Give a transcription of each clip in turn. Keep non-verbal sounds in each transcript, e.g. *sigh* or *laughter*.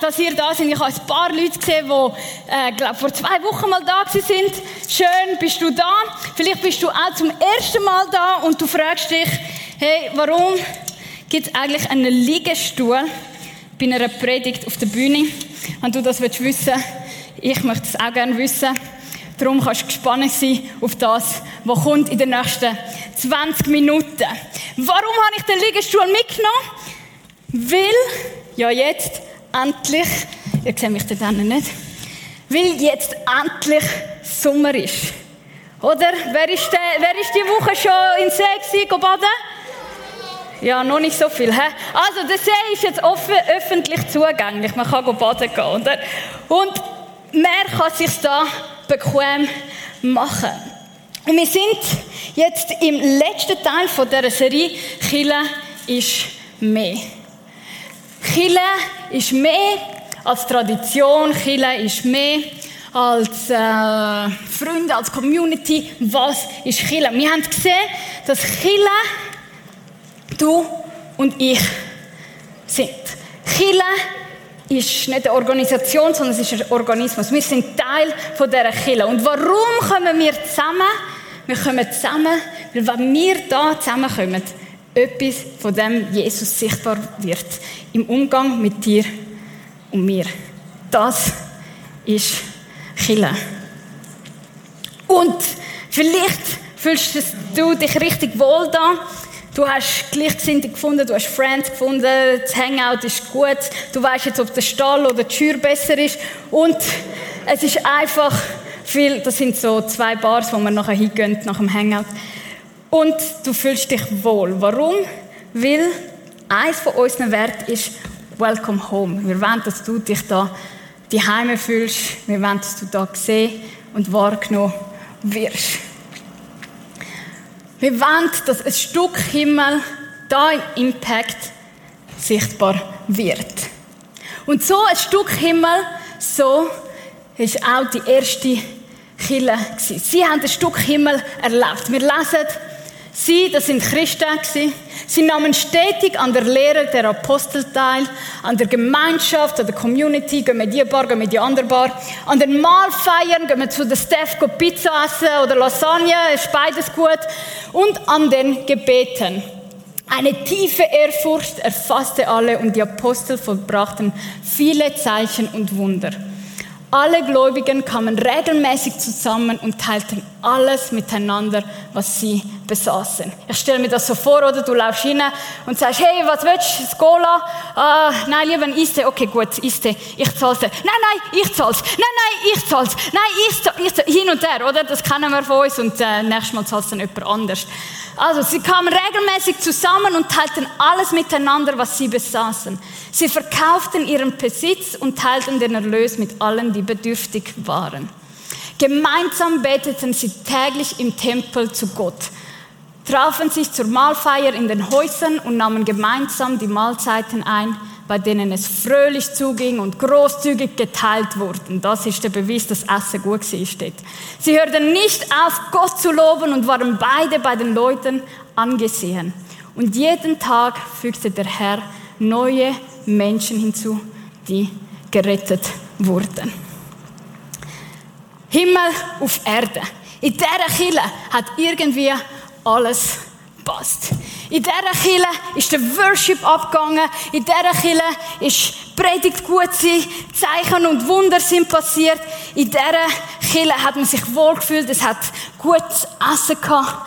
dass ihr da seid. Ich habe ein paar Leute gesehen, die, äh, glaub, vor zwei Wochen mal da sind. Schön, bist du da. Vielleicht bist du auch zum ersten Mal da und du fragst dich, hey, warum gibt es eigentlich einen Liegestuhl bei einer Predigt auf der Bühne? Wenn du das wissen ich möchte es auch gerne wissen. Darum kannst du gespannt sein auf das, was kommt in den nächsten 20 Minuten. Warum habe ich den Liegestuhl mitgenommen? Weil, ja jetzt, endlich, ihr seht mich dort nicht, weil jetzt endlich Sommer ist. Oder? Wer ist, der, wer ist die Woche schon in See gewesen, baden? Ja, noch nicht so viel. He? Also, der See ist jetzt offen, öffentlich zugänglich. Man kann baden gehen. Oder? Und mehr kann sich da bequem machen. Und wir sind jetzt im letzten Teil von dieser Serie Chile ist mehr. Chile ist mehr als Tradition, Chile ist mehr als äh, Freunde, als Community. Was ist Chile? Wir haben gesehen, dass Chile du und ich sind. Chile ist nicht eine Organisation, sondern es ist ein Organismus. Wir sind Teil von dieser Kirche. Und warum kommen wir zusammen? Wir kommen zusammen, weil wenn wir da zusammenkommen, etwas von dem Jesus sichtbar wird. Im Umgang mit dir und mir. Das ist Chile. Und vielleicht fühlst du dich richtig wohl da Du hast Gleichgesinnte gefunden, du hast Friends gefunden, das Hangout ist gut, du weißt jetzt, ob der Stall oder die Schür besser ist und es ist einfach viel, das sind so zwei Bars, wo man nachher hingehen nach dem Hangout und du fühlst dich wohl. Warum? Weil eins von unseren Werten ist Welcome Home. Wir wollen, dass du dich da die Heime fühlst. Wir wollen, dass du da gesehen und wahrgenommen wirst. Wir wollen, dass ein Stück Himmel da im Impact sichtbar wird. Und so ein Stück Himmel, so ist auch die erste Kille Sie haben ein Stück Himmel erlebt. Wir lesen Sie, das sind Christen. Sie nahmen stetig an der Lehre der Apostel teil, an der Gemeinschaft, an der Community, gehen wir die Bar, gehen wir die andere Bar. An den Mahlfeiern gehen wir zu der Steph, Pizza essen oder Lasagne, ist beides gut. Und an den Gebeten. Eine tiefe Ehrfurcht erfasste alle und die Apostel vollbrachten viele Zeichen und Wunder. Alle Gläubigen kamen regelmäßig zusammen und teilten alles miteinander, was sie besaßen. Ich stelle mir das so vor, oder? Du laufst hin und sagst, hey, was willst du? Skola? Ah, nein, lieber ein Iste. Okay, gut, Iste. Ich zahl's. Nein, nein, ich zahl's. Nein, nein, ich zahl's. Nein, ich zahl's. Hin und her, oder? Das kennen wir von uns und äh, nächstes Mal zahlt's dann jemand anders. Also, sie kamen regelmäßig zusammen und teilten alles miteinander, was sie besaßen. Sie verkauften ihren Besitz und teilten den Erlös mit allen, die bedürftig waren. Gemeinsam beteten sie täglich im Tempel zu Gott, trafen sich zur Mahlfeier in den Häusern und nahmen gemeinsam die Mahlzeiten ein, bei denen es fröhlich zuging und großzügig geteilt wurden. Das ist der Beweis, dass Essen gut war. Steht. Sie hörten nicht auf, Gott zu loben und waren beide bei den Leuten angesehen. Und jeden Tag fügte der Herr neue Menschen hinzu, die gerettet wurden. Himmel auf Erde. In dieser Kille hat irgendwie alles passt. In dieser Kille ist der Worship abgegangen. In dieser Kille ist Predigt gut sein. Zeichen und Wunder sind passiert. In dieser Kille hat man sich wohlgefühlt. Es hat gutes Essen gehabt.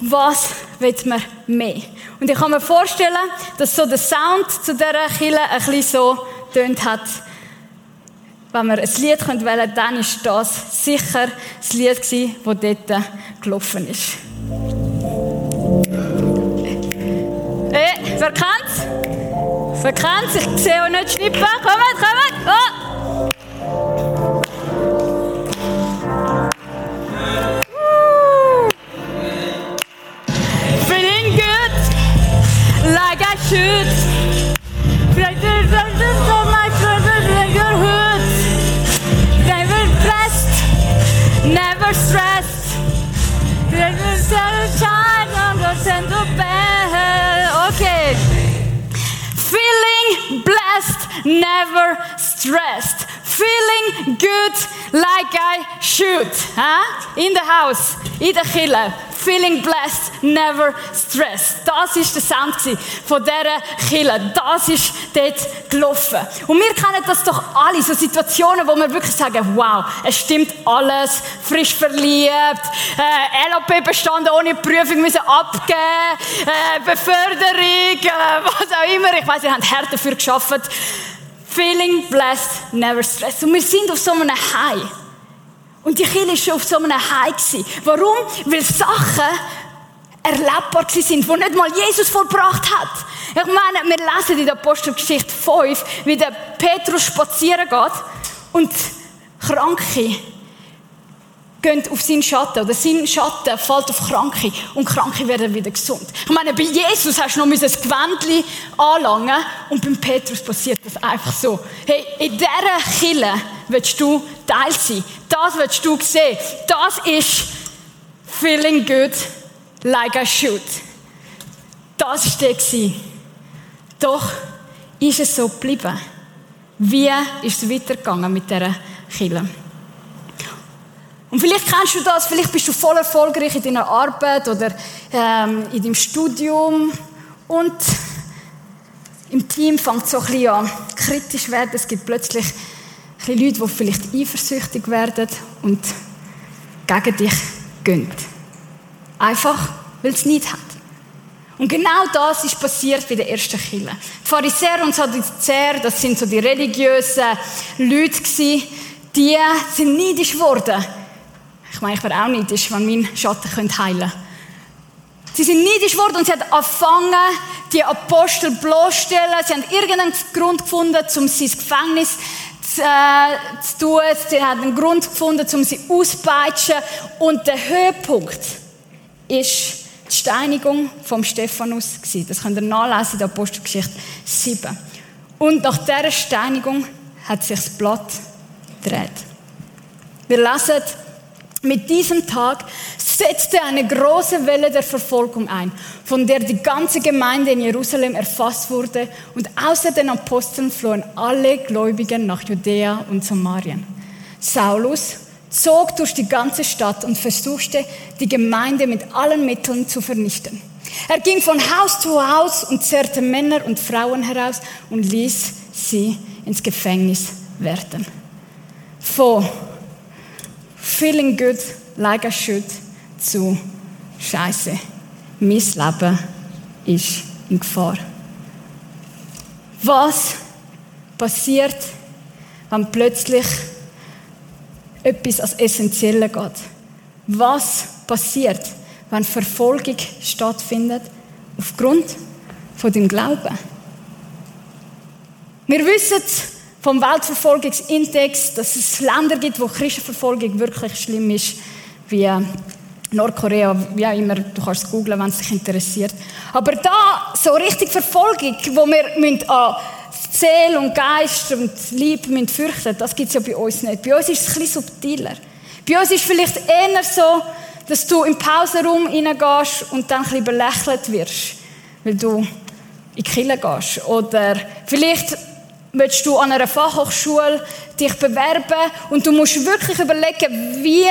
Was will man mehr? Und ich kann mir vorstellen, dass so der Sound zu dieser Kille ein bisschen so tönt hat. Wenn wir ein Lied wählen können, dann ist das sicher das Lied das dort gelaufen ist. Äh, wer kennt's? Wer kennt's? Ich sehe auch nicht schnippen. Kommt, kommt! Oh. Feeling good, never stressed. Feeling good like I should. In the house, in der Kille. Feeling blessed, never stressed. Das ist der Sound von dieser Kille. Das ist dort gelaufen. Und wir kennen das doch alle, so Situationen, wo wir wirklich sagen, wow, es stimmt alles, frisch verliebt, äh, LAP bestanden, ohne Prüfung müssen abgeben, äh, Beförderung, äh, *laughs* was auch immer. Ich weiss, ihr habt hart dafür geschafft. Feeling blessed, never stressed. Und wir sind auf so einem High. Und die Kinder war schon auf so einem High. Warum? Weil Sachen erlebbar sind, die nicht mal Jesus vollbracht hat. Ich meine, wir lesen in der Apostelgeschichte 5, wie der Petrus spazieren geht und Kranke gehen auf seinen Schatten oder sein Schatten fällt auf Kranke und Kranke werden wieder gesund. Ich meine, bei Jesus hast du noch ein Gewändchen anlangen und beim Petrus passiert das einfach so. Hey, in dieser Kille willst du Teil sein. Das willst du sehen. Das ist feeling good like I should. Das war der. Doch ist es so geblieben. Wie ist es weitergegangen mit dieser Kille? Und vielleicht kennst du das, vielleicht bist du voll erfolgreich in deiner Arbeit oder ähm, in deinem Studium und im Team fängt es so ein bisschen an kritisch werden. Es gibt plötzlich ein Leute, die vielleicht eifersüchtig werden und gegen dich gehen. Einfach, weil es nicht hat. Und genau das ist passiert bei der ersten Kille. Die Pharisäer und Sadduzäer, das sind so die religiösen Leute gewesen, die sind neidisch geworden. Ich meine, ich wäre auch neidisch, wenn mein Schatten heilen könnte. Sie sind neidisch geworden und sie haben angefangen, die Apostel bloßzustellen. Sie haben irgendeinen Grund gefunden, um sein Gefängnis zu, äh, zu tun. Sie haben einen Grund gefunden, um sie auszupeitschen. Und der Höhepunkt ist die Steinigung vom Stephanus. Das könnt ihr nachlesen in der Apostelgeschichte 7. Und nach dieser Steinigung hat sich das Blatt gedreht. Wir lesen, mit diesem Tag setzte eine große Welle der Verfolgung ein, von der die ganze Gemeinde in Jerusalem erfasst wurde und außer den Aposteln flohen alle Gläubigen nach Judäa und Samarien. Saulus zog durch die ganze Stadt und versuchte, die Gemeinde mit allen Mitteln zu vernichten. Er ging von Haus zu Haus und zerrte Männer und Frauen heraus und ließ sie ins Gefängnis werden. Von feeling good like I should zu Scheiße. Mein Leben ist in Gefahr. Was passiert, wenn plötzlich etwas als Essentielles geht? Was passiert, wenn Verfolgung stattfindet aufgrund von dem Glauben? Wir wissen vom Weltverfolgungsindex, dass es Länder gibt, wo Christenverfolgung wirklich schlimm ist, wie Nordkorea, wie auch immer, du kannst es googlen, wenn es dich interessiert. Aber da, so richtig Verfolgung, wo wir an Seele und Geist und Liebe müssen fürchten das gibt es ja bei uns nicht. Bei uns ist es bisschen subtiler. Bei uns ist es vielleicht eher so, dass du im Pausenraum reingehst und dann ein bisschen belächelt wirst, weil du in die Kirche gehst. Oder vielleicht willst du an einer Fachhochschule dich bewerben und du musst wirklich überlegen, wie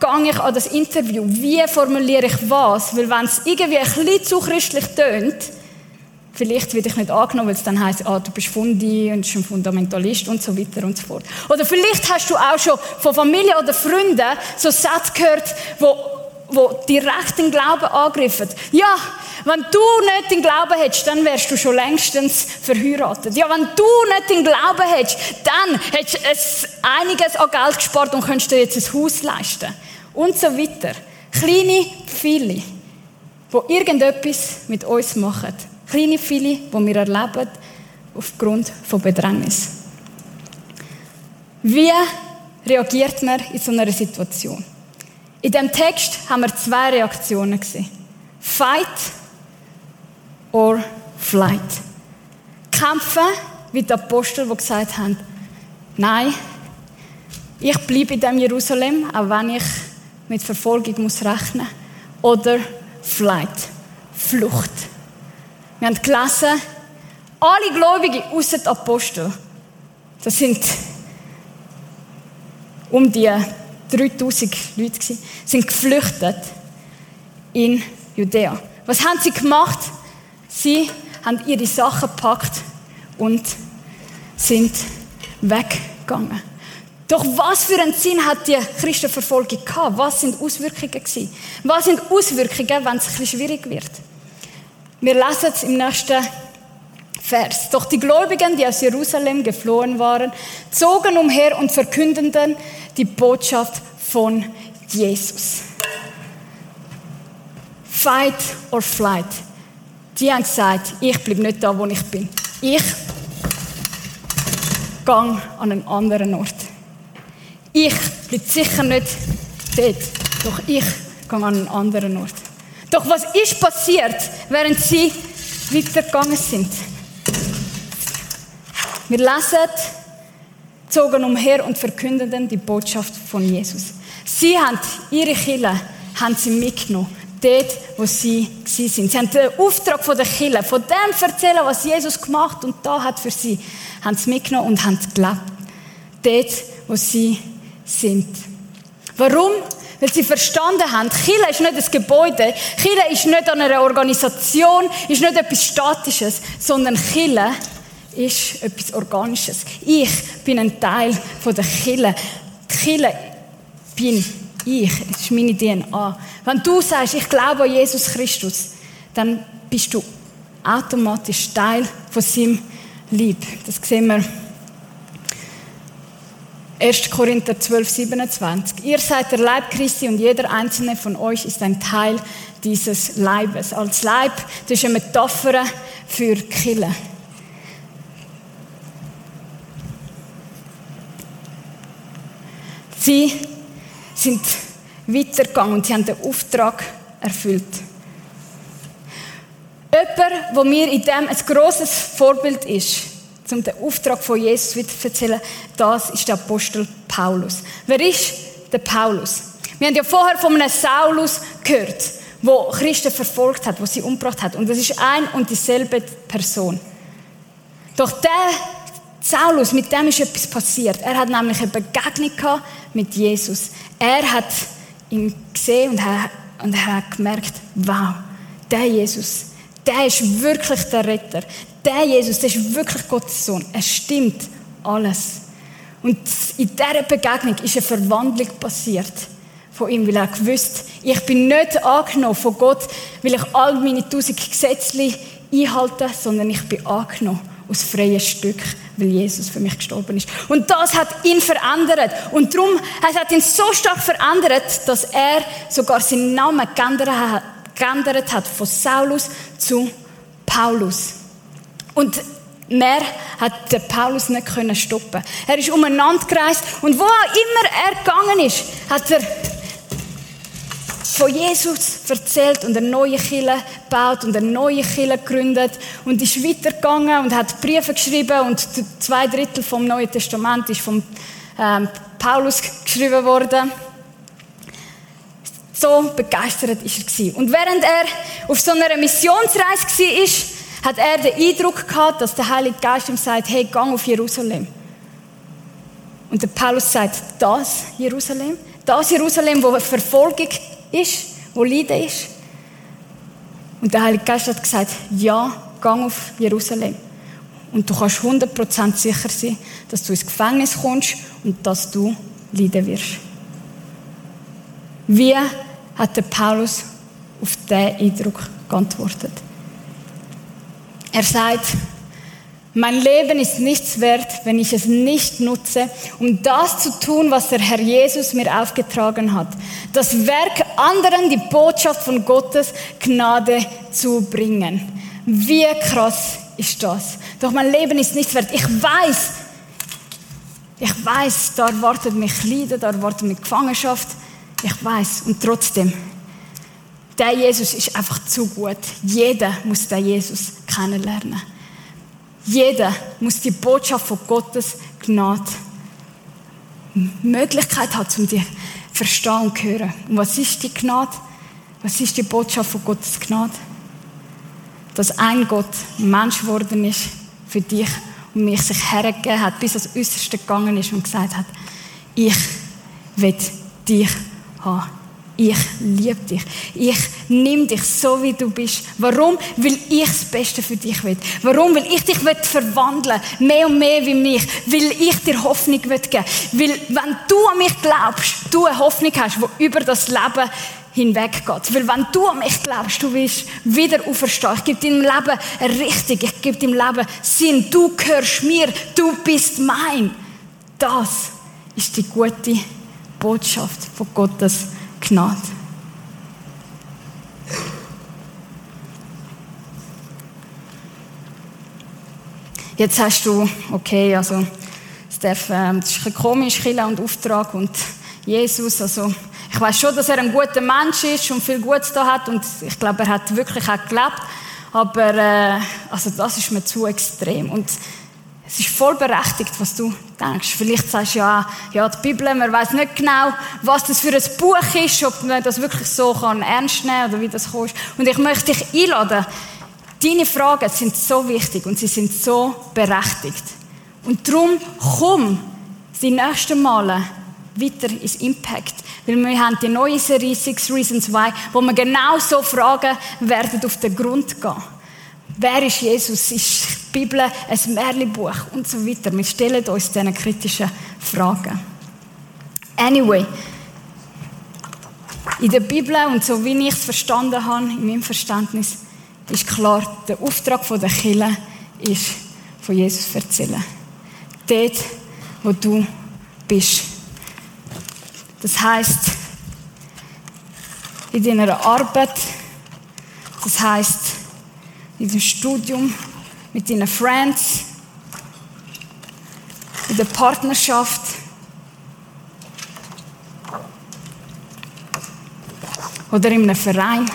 gehe ich an das Interview? Wie formuliere ich was? Weil wenn es irgendwie ein bisschen zu christlich tönt, vielleicht werde ich nicht angenommen, weil es dann heisst, ah, du bist Fundi und bist ein Fundamentalist und so weiter und so fort. Oder vielleicht hast du auch schon von Familie oder Freunden so Sätze gehört, wo, wo direkt den Glauben angriffen. Ja, wenn du nicht den Glauben hättest, dann wärst du schon längstens verheiratet. Ja, wenn du nicht den Glauben hättest, dann hättest du einiges an Geld gespart und könntest dir jetzt ein Haus leisten und so weiter. Kleine viele, die irgendetwas mit uns machen. Kleine viele, die wir erleben aufgrund von Bedrängnis. Wie reagiert man in so einer Situation? In dem Text haben wir zwei Reaktionen gesehen. Fight or flight. Kämpfen, wie die Apostel, die gesagt haben, nein, ich bleibe in dem Jerusalem, auch wenn ich mit Verfolgung muss rechnen oder Flight, Flucht. Wir haben gelesen, Alle Gläubigen, außer die Apostel. Das sind um die 3000 Leute gewesen, sind geflüchtet in Judäa. Was haben sie gemacht? Sie haben ihre Sachen gepackt und sind weggegangen. Doch was für einen Sinn hat die Christenverfolgung gehabt? Was sind Auswirkungen gewesen? Was sind Auswirkungen, wenn es ein bisschen schwierig wird? Wir lesen es im nächsten Vers. Doch die Gläubigen, die aus Jerusalem geflohen waren, zogen umher und verkündeten die Botschaft von Jesus. Fight or flight. Die haben gesagt, ich bleibe nicht da, wo ich bin. Ich gehe an einen anderen Ort. Ich bleibe sicher nicht dort, doch ich gehe an einen anderen Ort. Doch was ist passiert, während sie weitergegangen sind? Wir lesen, zogen umher und verkündeten die Botschaft von Jesus. Sie haben ihre Kille haben sie mitgenommen, dort, wo sie sind. Sie haben den Auftrag von der Kille, von dem erzählen, was Jesus gemacht und da hat für sie, haben sie mitgenommen und haben gelebt. Dort, wo sie sind. Warum? Weil sie verstanden haben, Chile ist nicht ein Gebäude, Chile ist nicht an einer Organisation, ist nicht etwas Statisches, sondern Chile ist etwas Organisches. Ich bin ein Teil von der Chile. Die Chile bin ich, das ist meine DNA. Wenn du sagst, ich glaube an Jesus Christus, dann bist du automatisch Teil von seinem Lieb. Das sehen wir 1. Korinther 12, 27. Ihr seid der Leib Christi und jeder einzelne von euch ist ein Teil dieses Leibes. Als Leib, das ist eine Metapher für Kille. Sie sind weitergegangen und sie haben den Auftrag erfüllt. Jemand, der mir in dem ein grosses Vorbild ist, um den Auftrag von Jesus wieder zu erzählen, das ist der Apostel Paulus. Wer ist der Paulus? Wir haben ja vorher von einem Saulus gehört, wo Christen verfolgt hat, wo sie umgebracht hat. Und das ist ein und dieselbe Person. Doch der Saulus, mit dem ist etwas passiert. Er hat nämlich eine Begegnung gehabt mit Jesus. Er hat ihn gesehen und er, und er hat gemerkt, wow, der Jesus, der ist wirklich der Retter. Der Jesus, der ist wirklich Gottes Sohn. Er stimmt alles. Und in dieser Begegnung ist eine Verwandlung passiert von ihm, weil er gewusst, ich bin nicht angenommen von Gott, weil ich all meine tausend Gesetze einhalte, sondern ich bin angenommen aus freiem Stück, weil Jesus für mich gestorben ist. Und das hat ihn verändert. Und darum es hat ihn so stark verändert, dass er sogar seinen Namen geändert hat, von Saulus zu Paulus. Und mehr hat Paulus nicht stoppen. Er ist umeinander gereist und wo auch immer er gegangen ist, hat er von Jesus erzählt und eine neue Kirche gebaut und eine neue Kirche gegründet und ist weitergegangen und hat Briefe geschrieben und zwei Drittel vom Neuen Testament ist von ähm, Paulus geschrieben worden. So begeistert ist er Und während er auf so einer Missionsreise war, hat er den Eindruck gehabt, dass der Heilige Geist ihm sagt, hey, gang auf Jerusalem. Und der Paulus sagt, das Jerusalem, das Jerusalem, wo Verfolgung ist, wo Leiden ist. Und der Heilige Geist hat gesagt, ja, gang auf Jerusalem. Und du kannst 100% sicher sein, dass du ins Gefängnis kommst und dass du leiden wirst. Wie hat der Paulus auf diesen Eindruck geantwortet? Er sagt, mein Leben ist nichts wert, wenn ich es nicht nutze, um das zu tun, was der Herr Jesus mir aufgetragen hat. Das Werk anderen, die Botschaft von Gottes Gnade zu bringen. Wie krass ist das? Doch mein Leben ist nichts wert. Ich weiß, ich weiß, da erwartet mich Leiden, da erwartet mich Gefangenschaft. Ich weiß. Und trotzdem, der Jesus ist einfach zu gut. Jeder muss den Jesus kennenlernen. Jeder muss die Botschaft von Gottes Gnade Möglichkeit haben, um die verstehen und hören. Und was ist die Gnade? Was ist die Botschaft von Gottes Gnade? Dass ein Gott Mensch geworden ist, für dich und mich sich hergegeben hat, bis ans Äußerste gegangen ist und gesagt hat, ich will dich haben. Ich liebe dich. Ich nehme dich so, wie du bist. Warum? Weil ich das Beste für dich will. Warum? Weil ich dich will verwandeln mehr und mehr wie mich. Weil ich dir Hoffnung will geben. Weil wenn du an mich glaubst, du eine Hoffnung hast, die über das Leben hinweggeht. Weil wenn du an mich glaubst, du willst wieder auferstehen. Ich gebe deinem Leben eine Richtung. Ich gebe deinem Leben Sinn. Du gehörst mir. Du bist mein. Das ist die gute Botschaft von Gottes Gnade. Jetzt hast du, okay, also, Steph, äh, das ist ein komisch, Kille und Auftrag und Jesus, also, ich weiß schon, dass er ein guter Mensch ist und viel Gutes da hat und ich glaube, er hat wirklich auch gelebt, aber äh, also das ist mir zu extrem und es ist voll berechtigt, was du denkst. Vielleicht sagst du ja, ja, die Bibel, man weiß nicht genau, was das für ein Buch ist, ob man das wirklich so kann ernst nehmen oder wie das kommt. Und ich möchte dich einladen. Deine Fragen sind so wichtig und sie sind so berechtigt. Und darum komm die nächsten Male weiter ins Impact. Weil wir haben die neue Serie Six Reasons Why, wo wir genau so Fragen werden auf den Grund gehen. Wer ist Jesus? Ist Bibel ein Märchenbuch? Und so weiter. Wir stellen uns diese kritischen Fragen. Anyway, in der Bibel und so wie ich es verstanden habe, in meinem Verständnis, ist klar, der Auftrag der Kirche ist, von Jesus zu erzählen. Dort, wo du bist. Das heißt, in deiner Arbeit, das heißt, in dem Studium, mit deinen Friends, in der Partnerschaft. Oder in einem Verein.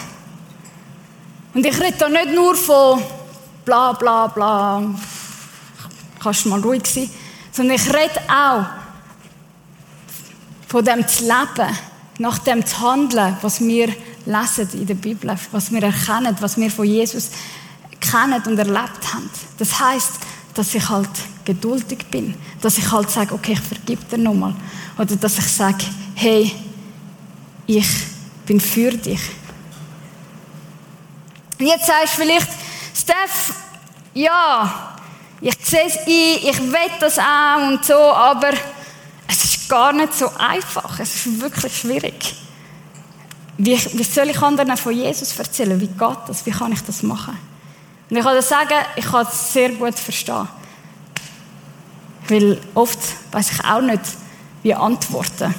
Und ich rede da nicht nur von bla bla bla, kannst du mal ruhig sein, sondern ich rede auch von dem zu leben, nach dem zu handeln, was wir lesen in der Bibel, was wir erkennen, was wir von Jesus kennen und erlebt haben. Das heißt, dass ich halt geduldig bin, dass ich halt sage, okay, ich vergib dir nochmal. Oder dass ich sage, hey, ich bin für dich. Und jetzt sagst du vielleicht, Steph, ja, ich sehe es ein, ich will das auch und so, aber es ist gar nicht so einfach. Es ist wirklich schwierig. Wie, wie soll ich anderen von Jesus erzählen? Wie geht das? Wie kann ich das machen? Und ich kann das sagen, ich kann es sehr gut verstehen. Weil oft weiß ich auch nicht, wie antworten.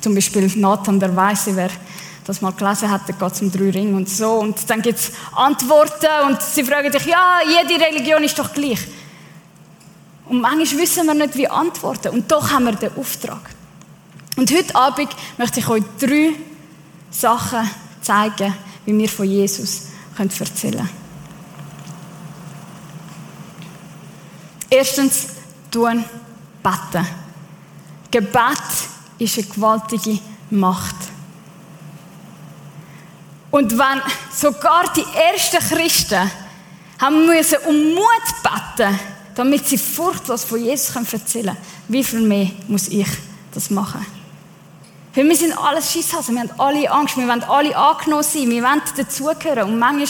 Zum Beispiel Nathan der Weise, wer das mal gelesen hat, da geht es um drei Ringe und so. Und dann gibt es Antworten und sie fragen dich, ja, jede Religion ist doch gleich. Und manchmal wissen wir nicht, wie antworten. Und doch haben wir den Auftrag. Und heute Abend möchte ich euch drei Sachen zeigen, wie wir von Jesus erzählen können. Erstens, tun, beten. Gebet ist eine gewaltige Macht. Und wenn sogar die ersten Christen haben müssen um Mut beten, damit sie furchtlos von Jesus erzählen können, wie viel mehr muss ich das machen? Weil wir sind alles Schisshasen, wir haben alle Angst, wir wollen alle angenommen sein, wir wollen dazugehören. Und manchmal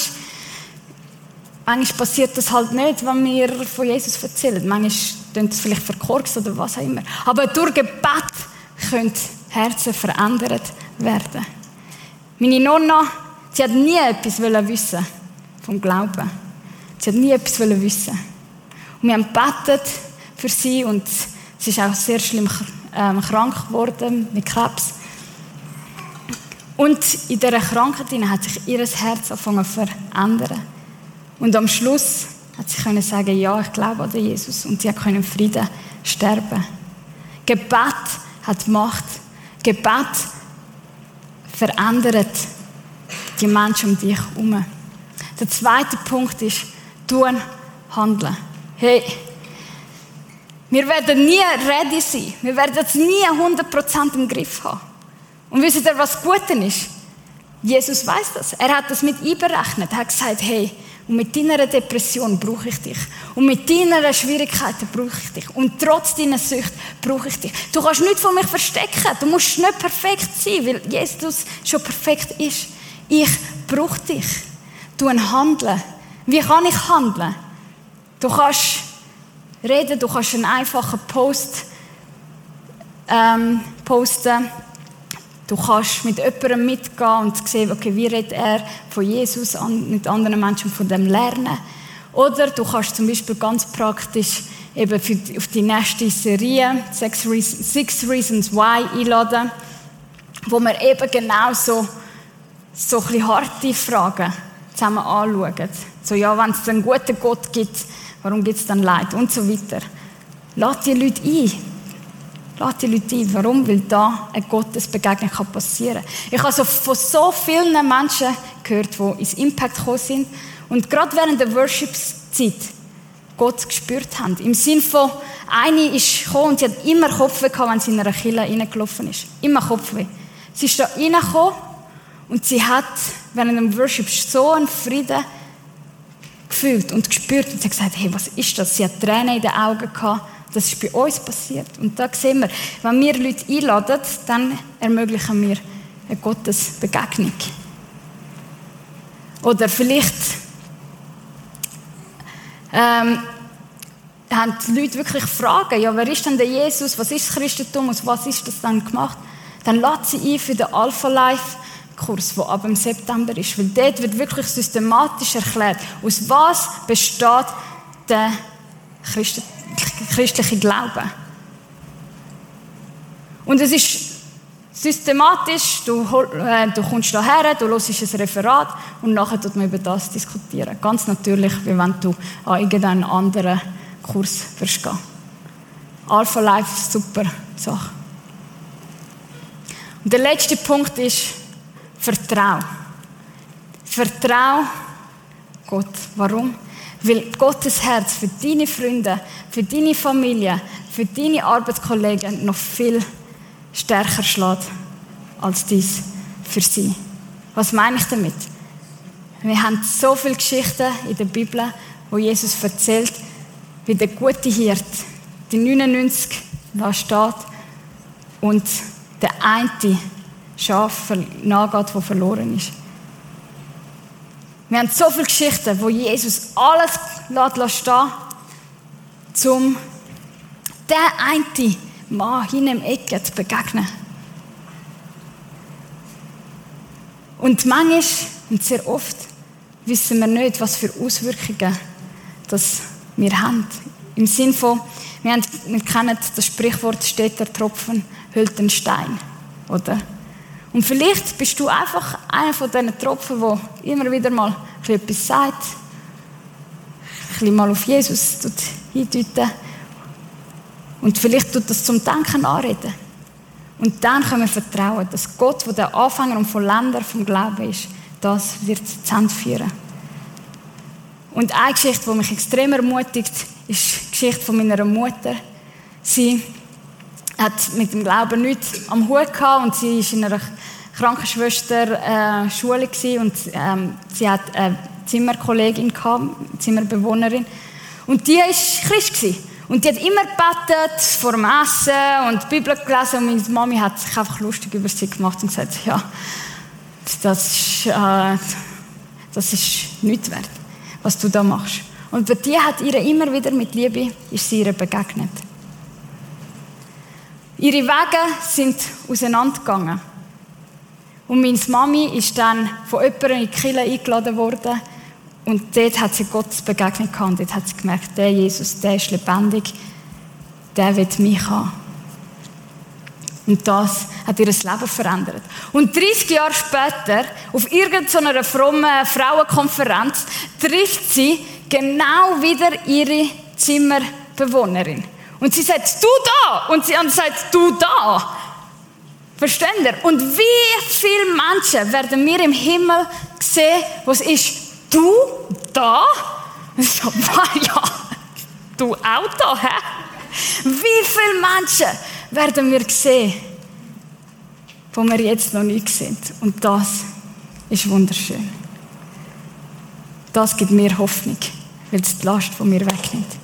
Manchmal passiert das halt nicht, wenn wir von Jesus erzählen. Manchmal klingt es vielleicht verkorkst oder was auch immer. Aber durch Gebet können Herzen verändert werden. Meine Nonna, sie hat nie etwas wissen vom Glauben. Sie hat nie etwas wissen. Und wir haben gebetet für sie und sie ist auch sehr schlimm ähm, krank geworden mit Krebs. Und in dieser Krankheit hat sich ihr Herz angefangen zu verändern. Und am Schluss hat sie können sagen, ja, ich glaube an Jesus. Und sie können Frieden sterben. Gebet hat Macht. Gebet verändert die Menschen um dich herum. Der zweite Punkt ist, tun, handeln. Hey, wir werden nie ready sein. Wir werden es nie 100% im Griff haben. Und wisst ihr, was gut ist? Jesus weiß das. Er hat das mit einberechnet. Er hat gesagt, hey, Und mit deiner Depression brauche ich dich. Und mit deiner Schwierigkeiten brauche ich dich. Und trotz deiner Sucht brauche ich dich. Du kannst nichts von mir verstecken. Du musst nicht perfekt sein, weil Jesus schon perfekt ist. Ich brauche dich. Du ein Handeln. Wie kann ich handeln? Du kannst reden, du kannst einen einfachen Post ähm, posten. Du kannst mit jemandem mitgehen und sehen, okay, wie redet er von Jesus mit anderen Menschen von dem lernen. Oder du kannst zum Beispiel ganz praktisch eben für, auf die nächste Serie Six Reasons, Six Reasons Why einladen, wo wir eben genau so, so ein bisschen harte Fragen zusammen anschauen. So, ja, wenn es einen guten Gott gibt, warum gibt es dann Leid? Und so weiter. Lass die Leute ein. Lass die Leute ein. Warum? Weil da eine Gottesbegegnung passieren kann. Ich habe so von so vielen Menschen gehört, die ins Impact gekommen sind und gerade während der Worship-Zeit Gott gespürt haben. Im Sinn von, eine ist gekommen und sie hat immer Kopfweh gehabt, wenn sie in einer Kille reingelaufen ist. Immer Kopfweh. Sie ist da reingekommen und sie hat während dem Worship so einen Frieden gefühlt und gespürt und sie hat gesagt, hey, was ist das? Sie hat Tränen in den Augen gehabt. Das ist bei uns passiert. Und da sehen wir, wenn wir Leute einladen, dann ermöglichen wir eine Gottesbegegnung. Oder vielleicht ähm, haben die Leute wirklich Fragen, ja, wer ist denn der Jesus, was ist das Christentum und was ist das dann gemacht? Dann lad sie ein für den Alpha Life Kurs, der ab dem September ist, weil dort wird wirklich systematisch erklärt, aus was besteht der christliche Glaube. Und es ist systematisch, du, äh, du kommst hierher, du hörst ein Referat und nachher tut man über das diskutieren. Ganz natürlich, wie wenn du an irgendeinen anderen Kurs wirst gehen. Alpha Life ist super Sache. Und der letzte Punkt ist, vertrau. Vertrau Gott. Warum? Weil Gottes Herz für deine Freunde, für deine Familie, für deine Arbeitskollegen noch viel stärker schlägt als dies für sie. Was meine ich damit? Wir haben so viele Geschichten in der Bibel, wo Jesus erzählt, wie der gute Hirt die 99 da steht und der eine Schaf nachgeht, der verloren ist. Wir haben so viele Geschichten, wo Jesus alles lässt um der eine Mann hin im Ecke zu begegnen. Und manchmal und sehr oft wissen wir nicht, was für Auswirkungen das wir haben. Im Sinn von, wir, haben, wir kennen das Sprichwort, steht der Tropfen, hüllt den Stein. Oder? Und vielleicht bist du einfach einer von diesen Tropfen, der immer wieder mal etwas sagt, ein bisschen mal auf Jesus hindeuten und vielleicht tut das zum Denken anreden. Und dann können wir vertrauen, dass Gott, der der Anfänger und Vollender vom Glauben ist, das wird zu. Und eine Geschichte, die mich extrem ermutigt, ist die Geschichte von meiner Mutter. Sie hat mit dem Glauben nichts am Hut gehabt und sie war in einer Krankenschwester-Schule äh, und ähm, sie hat eine Zimmerkollegin gehabt, Zimmerbewohnerin. Und die war Christ. Gewesen. Und die hat immer gebetet vor dem Essen und die Bibel gelesen und meine Mami hat sich einfach lustig über sie gemacht und gesagt, ja, das ist, äh, das ist nichts wert, was du da machst. Und bei die hat ihr immer wieder mit Liebe, ist sie ihr begegnet. Ihre Wege sind auseinandergegangen. Und meine Mami ist dann von jemandem in die Kirche eingeladen worden und dort hat sie Gottes Begegnung gehabt. Und dort hat sie gemerkt, der Jesus, der ist lebendig, der wird mich haben. Und das hat ihr Leben verändert. Und 30 Jahre später, auf irgendeiner frommen Frauenkonferenz, trifft sie genau wieder ihre Zimmerbewohnerin. Und sie sagt, du da! Und sie sagt, du da! Versteht ihr? Und wie viele Menschen werden wir im Himmel sehen, was ist Du da? So, ja, du auch da, hä? Wie viele Menschen werden wir sehen, wo wir jetzt noch nicht sind? Und das ist wunderschön. Das gibt mir Hoffnung, weil es die Last von mir wegnimmt.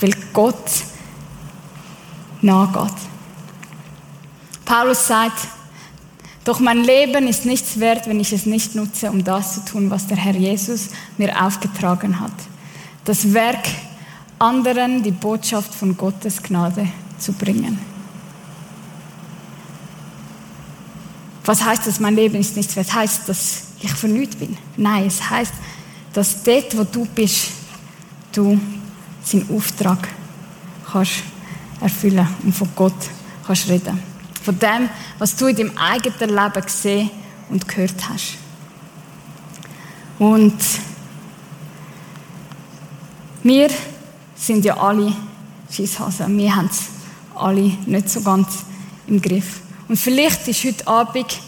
Weil Gott nachgeht. Paulus sagt, doch mein Leben ist nichts wert, wenn ich es nicht nutze, um das zu tun, was der Herr Jesus mir aufgetragen hat. Das Werk, anderen die Botschaft von Gottes Gnade zu bringen. Was heißt das, mein Leben ist nichts wert? Heißt, dass ich nichts bin? Nein, es heißt, dass dort, wo du bist, du seinen Auftrag kannst erfüllen und von Gott kannst reden. Von dem, was du in deinem eigenen Leben gesehen und gehört hast. Und wir sind ja alle Schisshasen. Wir haben es alle nicht so ganz im Griff. Und vielleicht ist heute Abend,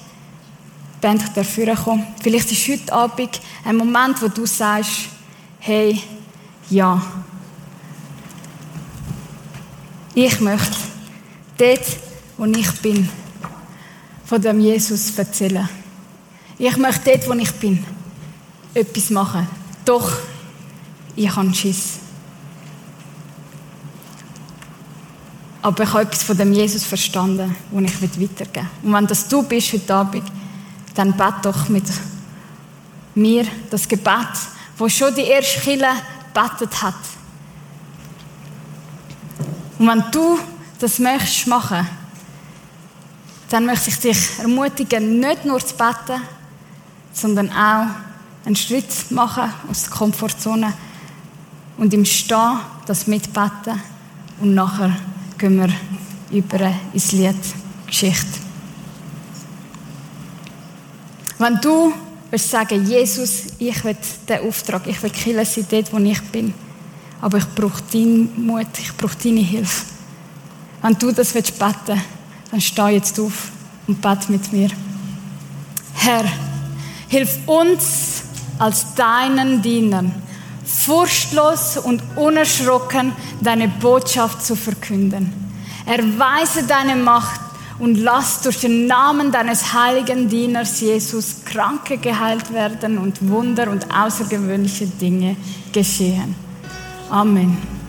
Band dafür kommen, vielleicht ist heute Abend ein Moment, wo du sagst, hey, ja, ich möchte dort, wo ich bin, von dem Jesus erzählen. Ich möchte dort, wo ich bin, etwas machen. Doch, ich habe Schiss. Aber ich habe etwas von dem Jesus verstanden, das ich weitergeben will. Und wenn das du bist heute Abend, dann bet doch mit mir das Gebet, wo schon die erste Kille betet hat. Und wenn du das möchtest machen, dann möchte ich dich ermutigen, nicht nur zu beten, sondern auch einen Schritt machen aus der Komfortzone und im Stehen das mitbeten und nachher gehen wir über ins Lied Geschichte. Wenn du willst sagen, Jesus, ich will den Auftrag, ich will Killer sein dort, wo ich bin, aber ich brauche deinen Mut, ich brauche deine Hilfe. Wenn du das willst beten, dann steh jetzt auf und bete mit mir. Herr, hilf uns als deinen Dienern, furchtlos und unerschrocken deine Botschaft zu verkünden. Erweise deine Macht und lass durch den Namen deines heiligen Dieners Jesus Kranke geheilt werden und Wunder und außergewöhnliche Dinge geschehen. Amen.